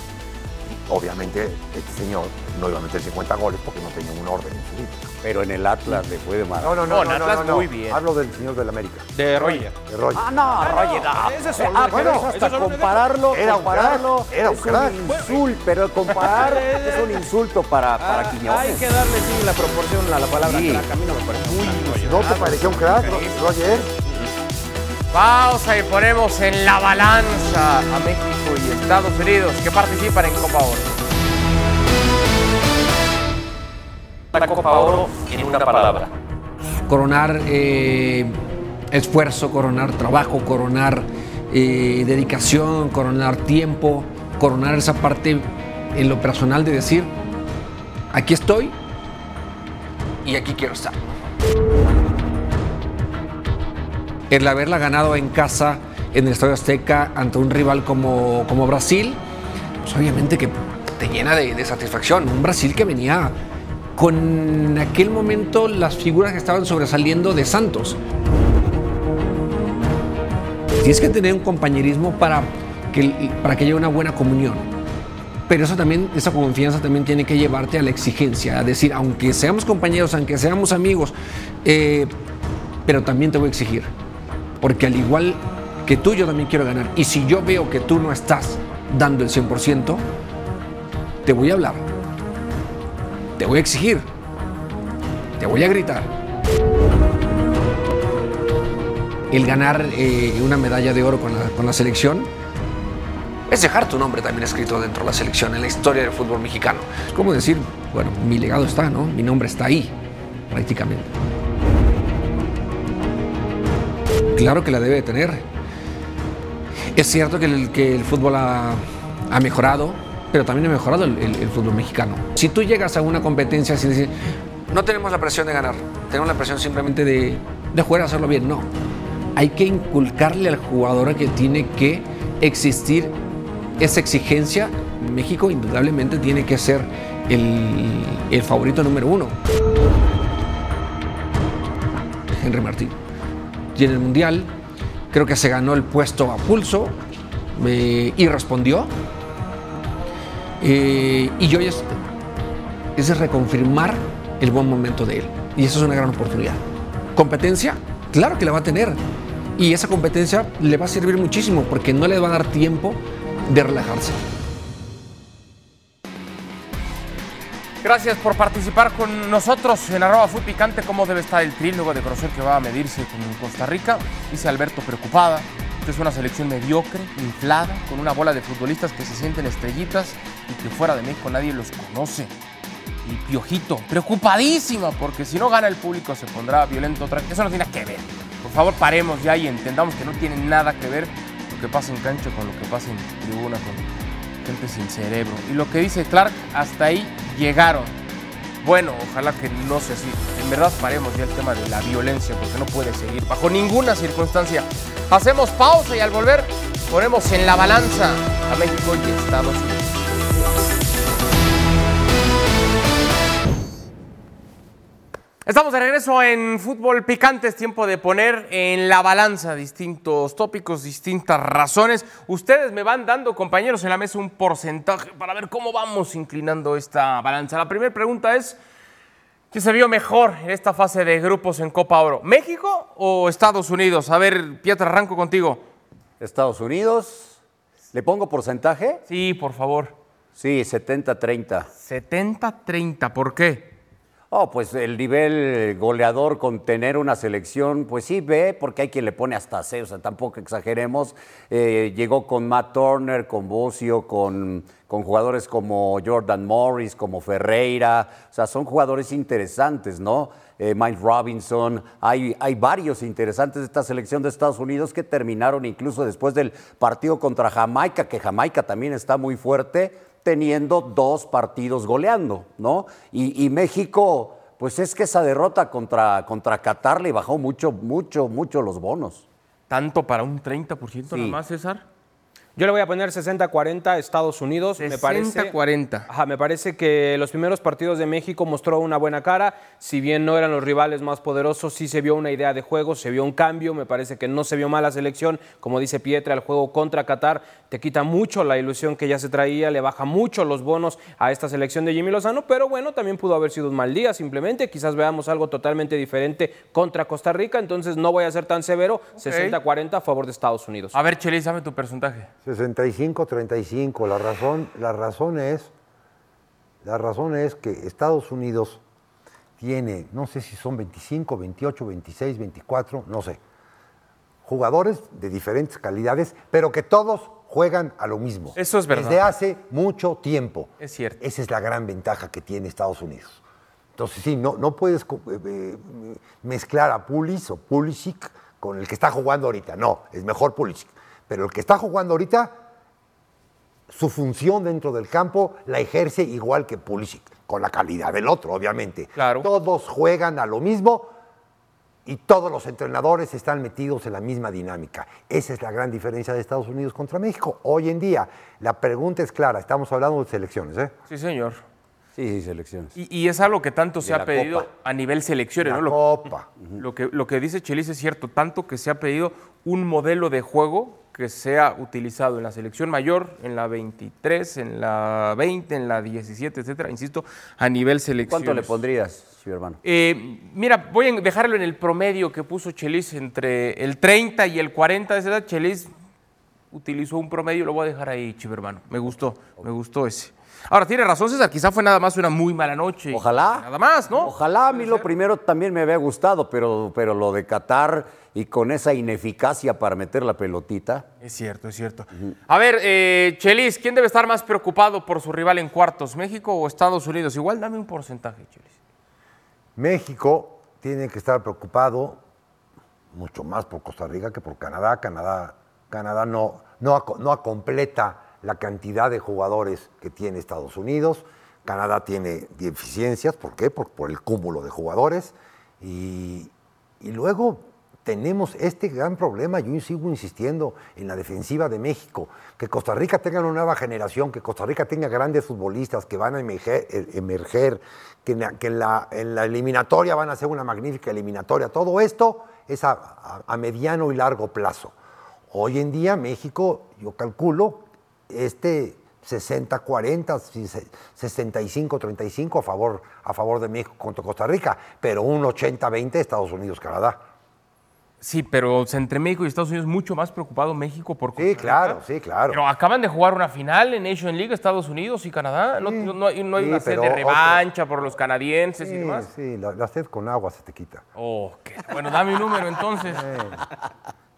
Obviamente, este señor no iba a meter 50 goles porque no tenía un orden en su vida. Pero en el Atlas le fue de mal. No, no, no, Con no, no, Atlas no, no. muy bien. Hablo del señor del América, De Roger. de Roger. Ah, no, Roger, no. ese es Ah, ejemplo. hasta es compararlo, Era un compararlo crack, era un es crack. un insulto, pero comparar es un insulto para, para Ah, Quiñones. hay que darle sí la proporción a la palabra Sí. crack. A mí no me parece muy ¿No te pareció un crack, Roger? Pausa y ponemos en la balanza a México y Estados Unidos que participan en Copa Oro. La Copa Oro en una palabra. coronar eh, esfuerzo, coronar trabajo, coronar eh, dedicación, coronar tiempo, coronar esa parte en lo personal de decir, aquí estoy y aquí quiero estar. El haberla ganado en casa, en el Estadio Azteca, ante un rival como, como Brasil, pues obviamente que te llena de, de satisfacción. Un Brasil que venía con aquel momento las figuras que estaban sobresaliendo de Santos. Tienes que tener un compañerismo para que, para que haya una buena comunión. Pero eso también, esa confianza también tiene que llevarte a la exigencia, a decir, aunque seamos compañeros, aunque seamos amigos, eh, pero también te voy a exigir. Porque al igual que tú, yo también quiero ganar. Y si yo veo que tú no estás dando el 100%, te voy a hablar. Te voy a exigir. Te voy a gritar. El ganar eh, una medalla de oro con la, con la selección es dejar tu nombre también escrito dentro de la selección, en la historia del fútbol mexicano. Es como decir, bueno, mi legado está, ¿no? Mi nombre está ahí, prácticamente. Claro que la debe de tener. Es cierto que el, que el fútbol ha, ha mejorado, pero también ha mejorado el, fútbol mexicano. Si tú llegas a una competencia sin decir, no tenemos la presión de ganar, tenemos la presión simplemente de, jugar a hacerlo bien, no. Hay que inculcarle al jugador que tiene que existir esa exigencia. México indudablemente tiene que ser el, el favorito número uno. Henry Martín. Y en el Mundial creo que se ganó el puesto a pulso eh, y respondió. Eh, y yo es, es reconfirmar el buen momento de él. Y eso es una gran oportunidad. ¿Competencia? Claro que la va a tener. Y esa competencia le va a servir muchísimo porque no le va a dar tiempo de relajarse. Gracias por participar con nosotros en arroba Fut Picante. ¿Cómo debe estar el tri luego de conocer que va a medirse con Costa Rica? Dice Alberto preocupada. Esta es una selección mediocre, inflada, con una bola de futbolistas que se sienten estrellitas y que fuera de México nadie los conoce. y Piojito, preocupadísima, porque si no gana el público se pondrá violento otra vez. Eso no tiene que ver. Por favor, paremos ya y entendamos que no tiene nada que ver lo que pasa en cancha con lo que pasa en tribuna, con gente sin cerebro. Y lo que dice Clark, hasta ahí llegaron. Bueno, ojalá que no sea así. En verdad paremos ya el tema de la violencia, porque no puede seguir bajo ninguna circunstancia. Hacemos pausa y al volver ponemos en la balanza a México y Estados Unidos. Estamos de regreso en Fútbol Picante. Es tiempo de poner en la balanza distintos tópicos, distintas razones. Ustedes me van dando, compañeros, en la mesa un porcentaje para ver cómo vamos inclinando esta balanza. La primera pregunta es: ¿quién se vio mejor en esta fase de grupos en Copa Oro? ¿México o Estados Unidos? A ver, Pietra, arranco contigo. Estados Unidos, ¿le pongo porcentaje? Sí, por favor. Sí, 70-30. 70-30, ¿por qué? Oh, pues el nivel goleador con tener una selección, pues sí ve, porque hay quien le pone hasta C, o sea, tampoco exageremos. Eh, llegó con Matt Turner, con Bocio, con, con jugadores como Jordan Morris, como Ferreira, o sea, son jugadores interesantes, ¿no? Eh, Mike Robinson, hay, hay varios interesantes de esta selección de Estados Unidos que terminaron incluso después del partido contra Jamaica, que Jamaica también está muy fuerte teniendo dos partidos goleando, ¿no? Y, y, México, pues es que esa derrota contra, contra Qatar le bajó mucho, mucho, mucho los bonos. ¿Tanto para un 30% Sí. nada más, César? Yo le voy a poner 60-40 Estados Unidos. me parece, 60-40. Ajá, me parece que los primeros partidos de México mostró una buena cara. Si bien no eran los rivales más poderosos, sí se vio una idea de juego, se vio un cambio. Me parece que no se vio mal la selección. Como dice Pietra, el juego contra Qatar te quita mucho la ilusión que ya se traía, le baja mucho los bonos a esta selección de Jimmy Lozano. Pero bueno, también pudo haber sido un mal día simplemente. Quizás veamos algo totalmente diferente contra Costa Rica. Entonces no voy a ser tan severo. 60-40 a favor de Estados Unidos. A ver, Chelis, dame tu porcentaje. 65-35. La razón, la razón es, la razón es que Estados Unidos tiene, no sé si son 25, 28, 26, 24, no sé, jugadores de diferentes calidades, pero que todos juegan a lo mismo. Eso es verdad. Desde hace mucho tiempo. Es cierto. Esa es la gran ventaja que tiene Estados Unidos. Entonces, sí, no, no puedes eh, eh, mezclar a Pulis o Pulisic con el que está jugando ahorita. No, es mejor Pulisic. Pero el que está jugando ahorita, su función dentro del campo la ejerce igual que Pulisic, con la calidad del otro, obviamente. Claro. Todos juegan a lo mismo y todos los entrenadores están metidos en la misma dinámica. Esa es la gran diferencia de Estados Unidos contra México. Hoy en día, la pregunta es clara, estamos hablando de selecciones, ¿eh? Sí, señor. Sí, sí, selecciones. Y, y es algo que tanto se ha pedido Copa. a nivel selecciones, La ¿no? Lo, Copa. lo que, lo que dice Chelis es cierto, tanto que se ha pedido un modelo de juego que sea utilizado en la selección mayor, en la 23, en la 20, en la 17, etcétera, insisto, a nivel selección. ¿Cuánto le pondrías, chivo hermano? Eh, mira, voy a dejarlo en el promedio que puso Chelis entre el 30 y el 40 de esa edad. Chelis utilizó un promedio, lo voy a dejar ahí, chivo hermano. Me gustó, me gustó ese. Ahora, tiene razón César, quizá fue nada más una muy mala noche. Ojalá. Nada más, ¿no? Ojalá, a mí lo primero también me había gustado, pero, pero lo de Qatar y con esa ineficacia para meter la pelotita. Es cierto, es cierto. A ver, eh, Chelis, ¿quién debe estar más preocupado por su rival en cuartos, México o Estados Unidos? Igual dame un porcentaje, Chelis. México tiene que estar preocupado mucho más por Costa Rica que por Canadá. Canadá, Canadá no, no, no completa la cantidad de jugadores que tiene Estados Unidos. Canadá tiene deficiencias, ¿por qué? Por, por el cúmulo de jugadores. Y, y luego tenemos este gran problema, yo sigo insistiendo en la defensiva de México, que Costa Rica tenga una nueva generación, que Costa Rica tenga grandes futbolistas que van a emerger, eh, que, en la, eliminatoria van a ser una magnífica eliminatoria. Todo esto es a, a- mediano y largo plazo. Hoy en día México, yo calculo, este 60-40, si se- 65-35 a favor, a favor de México contra Costa Rica, pero un 80-20 Estados Unidos-Canadá. Sí, pero entre México y Estados Unidos mucho más preocupado México por Costa Sí, claro, sí, claro. Pero acaban de jugar una final en Nation League, Estados Unidos y Canadá. No, no- no hay, no hay Sí, una sed de otro- revancha por los canadienses y Sí, demás. sí, la, la sed con agua se te quita. Oh, qué- Bueno, dame un número entonces.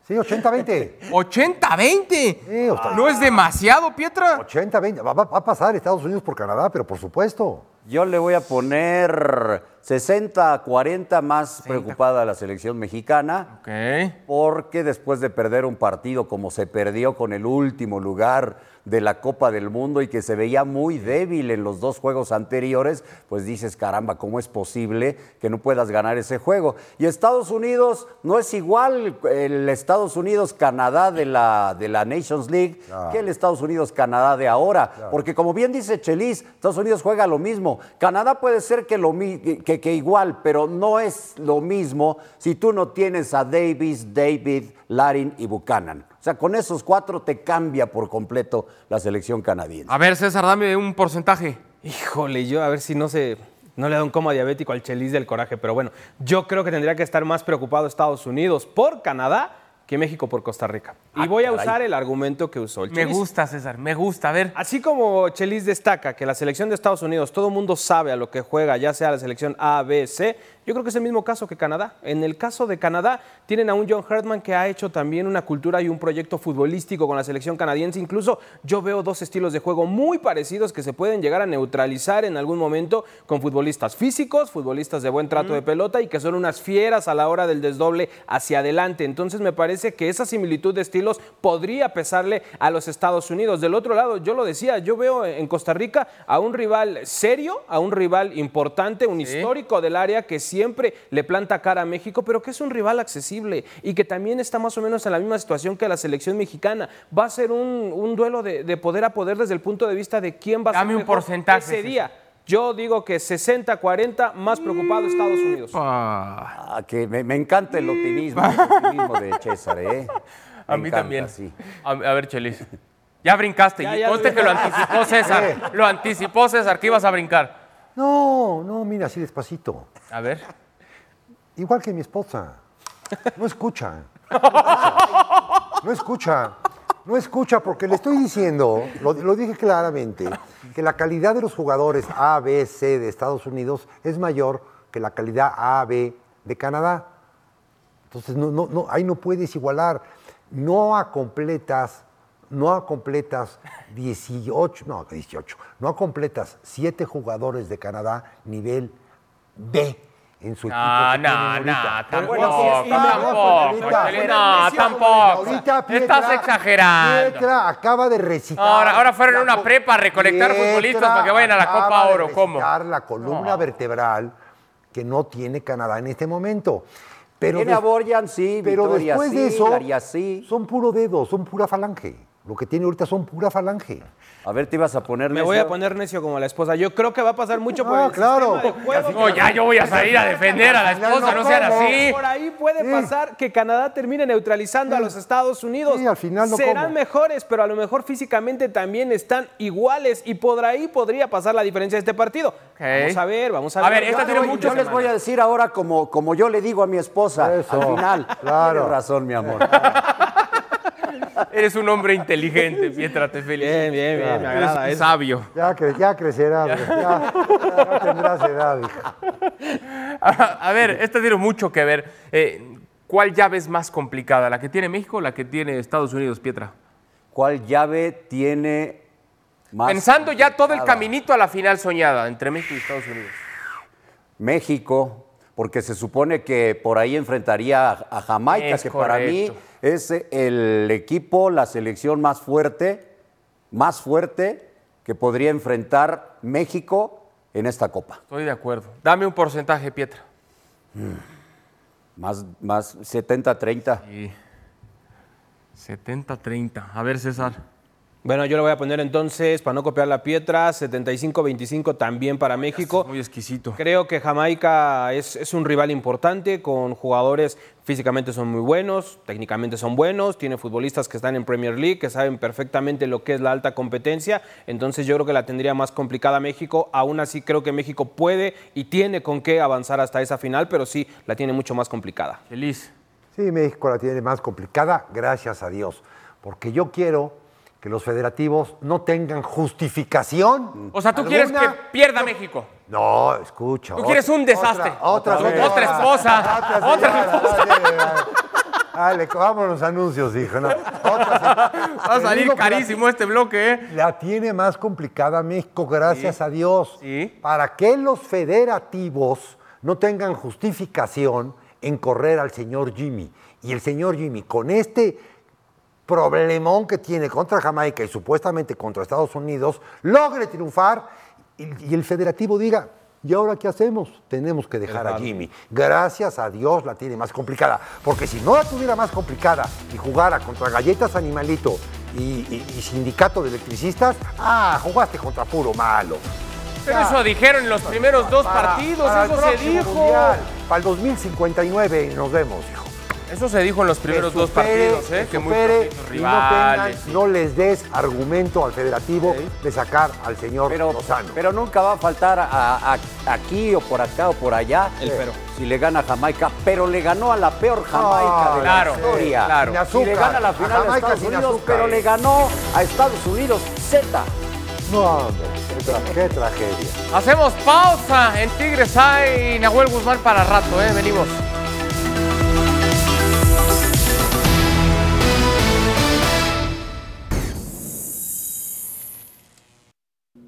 Sí, 80-20. 80-20. Sí, o sea- ¿No es demasiado, Pietra? 80-20. Va, va- va a pasar Estados Unidos por Canadá, pero por supuesto. Yo le voy a poner 60 a 40 más preocupada la selección mexicana. Ok. Porque después de perder un partido como se perdió con el último lugar de la Copa del Mundo y que se veía muy débil en los dos juegos anteriores, pues dices, caramba, ¿cómo es posible que no puedas ganar ese juego? Y Estados Unidos no es igual el Estados Unidos-Canadá de la, de la Nations League que el Estados Unidos-Canadá de ahora. Porque como bien dice Chelis, Estados Unidos juega lo mismo. Canadá puede ser que, lo, mi- que, que igual, pero no es lo mismo si tú no tienes a Davis, David, Larin y Buchanan. O sea, con esos cuatro te cambia por completo la selección canadiense. A ver, César, dame un porcentaje. Híjole, yo a ver si no se. No le da un coma diabético al chelis del coraje, pero bueno, yo creo que tendría que estar más preocupado Estados Unidos por Canadá que México por Costa Rica. Y Ah, voy a caray. usar el argumento que usó el Me gusta, César, me gusta. A ver. Así como Chelis destaca que la selección de Estados Unidos, todo mundo sabe a lo que juega, ya sea la selección A, B, C, yo creo que es el mismo caso que Canadá. En el caso de Canadá, tienen a un John Herdman que ha hecho también una cultura y un proyecto futbolístico con la selección canadiense. Incluso yo veo dos estilos de juego muy parecidos que se pueden llegar a neutralizar en algún momento con futbolistas físicos, futbolistas de buen trato de pelota y que son unas fieras a la hora del desdoble hacia adelante. Entonces me parece que esa similitud de estilos podría pesarle a los Estados Unidos. Del otro lado, yo lo decía, yo veo en Costa Rica a un rival serio, a un rival importante, un histórico del área que siempre le planta cara a México, pero que es un rival accesible y que también está más o menos en la misma situación que la selección mexicana. Va a ser un, un duelo de, de poder a poder desde el punto de vista de quién va a Dame ser un mejor porcentaje, ese día. Yo digo que 60-40, más preocupado Estados Unidos. Ah, que me, me encanta el optimismo, el optimismo de César, ¿eh? Me A mí encanta, también. sí. A, a ver, Chelis. Ya brincaste. Ya, y ya, conste ya. que lo anticipó César. Lo anticipó César, que ibas a brincar. No, no, mira, así despacito. A ver. Igual que mi esposa. No escucha. No escucha. No escucha porque le estoy diciendo, lo, lo dije claramente, que la calidad de los jugadores A, B, C de Estados Unidos es mayor que la calidad A, B de Canadá. Entonces, no, no, no, ahí no puedes igualar. No a completas, no a completas 18, no, 18, no a completas 7 jugadores de Canadá nivel B en su equipo. No, no, no, tampoco, tampoco, no, tampoco. Estás exagerando. Pietra acaba de recitar. Ahora- ahora fueron una prepa a recolectar Pietra futbolistas para que vayan a la Copa Oro, ¿cómo? la columna vertebral que no tiene Canadá en este momento. Pero Tiene Borjan, sí, pero Vitoria después sí, de eso, Laria sí. son puro dedo, son pura falange. Lo que tiene ahorita son pura falange. A ver, te ibas a poner Me voy a necio? poner necio como la esposa. Yo creo que va a pasar mucho por Ah, el claro. sistema de juego. No, ya yo voy a salir a defender a la esposa, no sean así. Por ahí puede Sí. pasar que Canadá termine neutralizando a los Estados Unidos. Sí, al final no Serán como. mejores, pero a lo mejor físicamente también están iguales y por ahí podría pasar la diferencia de este partido. Vamos a ver, vamos a ver. A ver, esta tiene mucho Yo les voy a decir ahora como, como yo le digo a mi esposa Eso, al final. claro. Tienes razón, mi amor. Eres un hombre inteligente, Pietra, te felicito. Bien, bien, bien, me agrada Eres eso. sabio. Ya, cre- ya crecerá, pues, ya, ya tendrás edad. A ver, esta tiene mucho que ver. Eh, ¿Cuál llave es más complicada? ¿La que tiene México o la que tiene Estados Unidos, Pietra? ¿Cuál llave tiene más? Pensando ya todo el caminito a la final soñada entre México y Estados Unidos. México, porque se supone que por ahí enfrentaría a, Jamaica, Es que para mí es el equipo, la selección más fuerte, más fuerte que podría enfrentar México en esta Copa. Estoy de acuerdo. Dame un porcentaje, Pietra. Más, más 70-30. Y 70-30. A ver, César. Bueno, yo le voy a poner entonces, para no copiar la Pietra, 75-25 también para México. Muy exquisito. Creo que Jamaica es, es un rival importante, con jugadores físicamente son muy buenos, técnicamente son buenos, tiene futbolistas que están en Premier League, que saben perfectamente lo que es la alta competencia, entonces yo creo que la tendría más complicada México, aún así creo que México puede y tiene con qué avanzar hasta esa final, pero sí la tiene mucho más complicada. Feliz. Sí, México la tiene más complicada, gracias a Dios. Porque yo quiero que los federativos no tengan justificación. O sea, tú quieres que pierda México. No, escucha. Tú quieres un desastre. Otra, Otra vez. esposa. Otra señora, Dale, vamos los anuncios, hijo. No. Va a salir carísimo este bloque, ¿eh? La tiene más complicada México, gracias a Dios. Sí. Para que los federativos no tengan justificación en correr al señor Jimmy. Y el señor Jimmy, con este problemón que tiene contra Jamaica y supuestamente contra Estados Unidos, logre triunfar y, y el federativo diga, ¿y ahora qué hacemos? Tenemos que dejar a Jimmy. Gracias a Dios la tiene más complicada, porque si no la tuviera más complicada y jugara contra Galletas Animalito y, y- y Sindicato de Electricistas, ah, jugaste contra puro malo. Pero eso dijeron en los primeros dos Para- partidos, para eso se dijo. Mundial, para el 2059 nos vemos, hijo. Eso se dijo en los primeros dos partidos, ¿eh? que Que muy supere y no, tengan- rivales. no les des argumento al federativo de sacar al señor Pero, Lozano. pero nunca va a faltar a- a- aquí o por acá o por allá. El pero. Si le gana a Jamaica, pero le ganó a la peor Jamaica de claro, la historia. claro. Sin Si le azúcar, gana la final a Jamaica Estados Unidos, azúcar. pero le ganó a Estados Unidos Z. No, hombre, qué, tra- qué tragedia. Hacemos pausa en Tigres hay Nahuel Guzmán para rato, ¿eh? Venimos.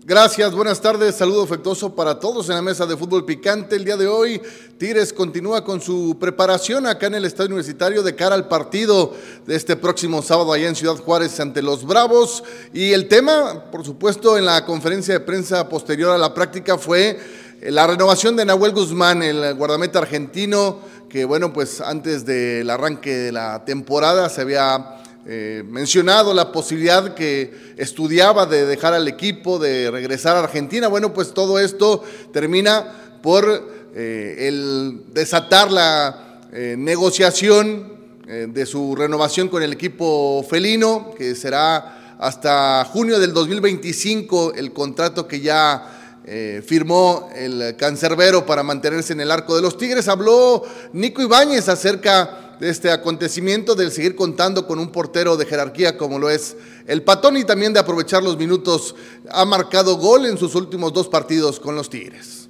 Gracias, buenas tardes, saludo afectuoso para todos en la mesa de fútbol picante. El día de hoy, Tigres continúa con su preparación acá en el Estadio Universitario de cara al partido de este próximo sábado allá en Ciudad Juárez ante los Bravos. Y el tema, por supuesto, en la conferencia de prensa posterior a la práctica fue la renovación de Nahuel Guzmán, el guardameta argentino, que bueno, pues antes del arranque de la temporada se había eh, mencionado la posibilidad que estudiaba de dejar al equipo, de regresar a Argentina. Bueno, pues todo esto termina por eh, el desatar la eh, negociación de su renovación con el equipo felino, que será hasta junio del 2025 el contrato que ya firmó el cancerbero para mantenerse en el arco de los Tigres. Habló Nico Ibáñez acerca este acontecimiento, del seguir contando con un portero de jerarquía como lo es el Patón y también de aprovechar los minutos. Ha marcado gol en sus últimos dos partidos con los Tigres.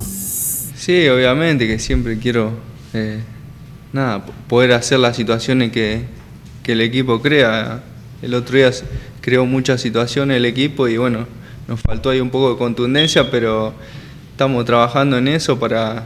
Sí, obviamente que siempre quiero eh, nada, poder hacer las situaciones que, que el equipo crea. El otro día creó muchas situaciones el equipo y bueno, nos faltó ahí un poco de contundencia, pero estamos trabajando en eso para,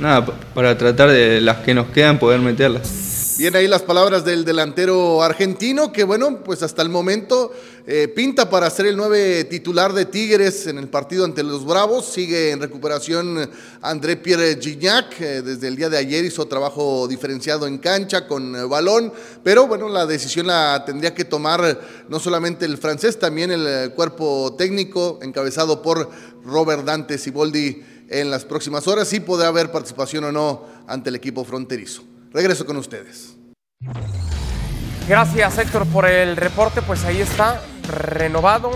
nada, para tratar de las que nos quedan poder meterlas. Bien ahí las palabras del delantero argentino, que bueno, pues hasta el momento eh, pinta para ser el nueve titular de Tigres en el partido ante los Bravos. Sigue en recuperación André Pierre Gignac. eh, desde el día de ayer hizo trabajo diferenciado en cancha con eh, balón, pero bueno, la decisión la tendría que tomar no solamente el francés, también el cuerpo técnico encabezado por Robert Dante Siboldi en las próximas horas. Si podrá haber participación o no ante el equipo fronterizo. Regreso con ustedes. Gracias Héctor por el reporte, pues ahí está, renovado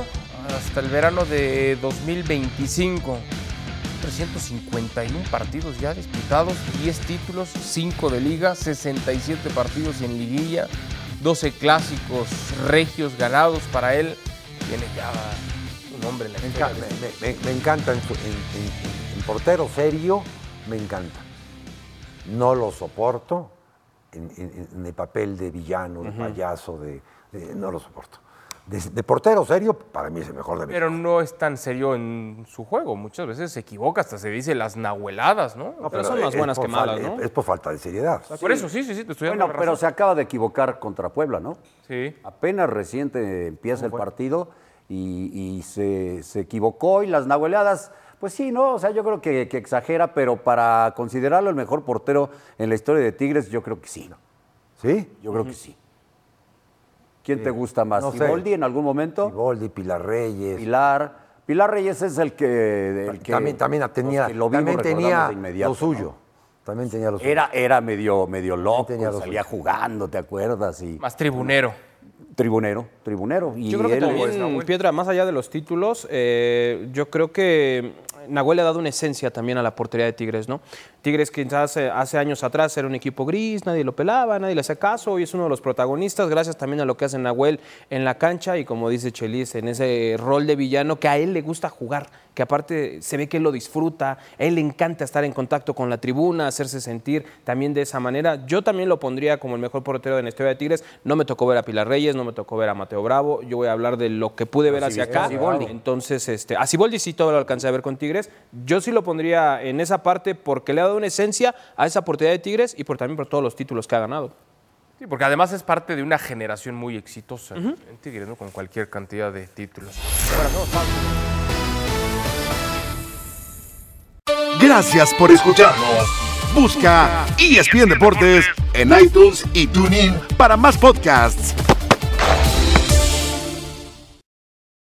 hasta el verano de 2025. 351 partidos ya disputados, 10 títulos, 5 de liga, 67 partidos en liguilla, 12 clásicos regios ganados para él. Tiene ya un nombre en la Me, me- me- me encanta en, su- en- en- en portero serio, me encanta. No lo soporto en, en- en el papel de villano, de payaso, de, de- no lo soporto. De, de portero serio, para mí es el mejor de México. Pero no es tan serio en su juego. Muchas veces se equivoca, hasta se dice las nahueladas, ¿no? No, pero son más buenas que malas, ¿no? Es por falta de seriedad. Por eso, sí, sí, sí, te estoy dando Bueno, la pero se acaba de equivocar contra Puebla, ¿no? Sí. Apenas reciente empieza el partido y, y se, se equivocó y las nahueleadas, pues sí, ¿no? O sea, yo creo que, que exagera, pero para considerarlo el mejor portero en la historia de Tigres, yo creo que sí. ¿Sí? Yo creo que sí. ¿Quién te gusta más? No sé. ¿Siboldi en algún momento? Siboldi, Pilar Reyes. Pilar. Pilar Reyes es el que. el que- también, también tenía, que lo vimos también recordamos tenía inmediato, lo suyo. ¿no? También tenía lo suyo. Era, era medio, medio loco, tenía lo salía jugando, ¿te acuerdas? Y, Más tribunero. Tribunero, tribunero. Y Yo creo que él- también, Piedra, más allá de los títulos, eh, yo creo que Nahuel le ha dado una esencia también a la portería de Tigres, ¿no? Tigres quizás hace, años atrás era un equipo gris, nadie lo pelaba, nadie le hacía caso, hoy es uno de los protagonistas, gracias también a lo que hace Nahuel en la cancha y como dice Chelis, en ese rol de villano que a él le gusta jugar, que aparte se ve que él lo disfruta, a él le encanta estar en contacto con la tribuna, hacerse sentir también de esa manera. Yo también lo pondría como el mejor portero de la historia de Tigres. No me tocó ver a Pilar Reyes, no me tocó ver a Mateo Bravo. Yo voy a hablar de lo que pude ver hacia acá. Entonces, este, a Siboldi sí todo lo alcancé a ver con Tigres. Yo sí lo pondría en esa parte porque le ha dado una esencia a esa oportunidad de Tigres y por, también por todos los títulos que ha ganado. Sí, porque además es parte de una generación muy exitosa en Tigres, ¿no? Con cualquier cantidad de títulos. Gracias por escucharnos. Busca ESPN Deportes en iTunes y TuneIn para más podcasts.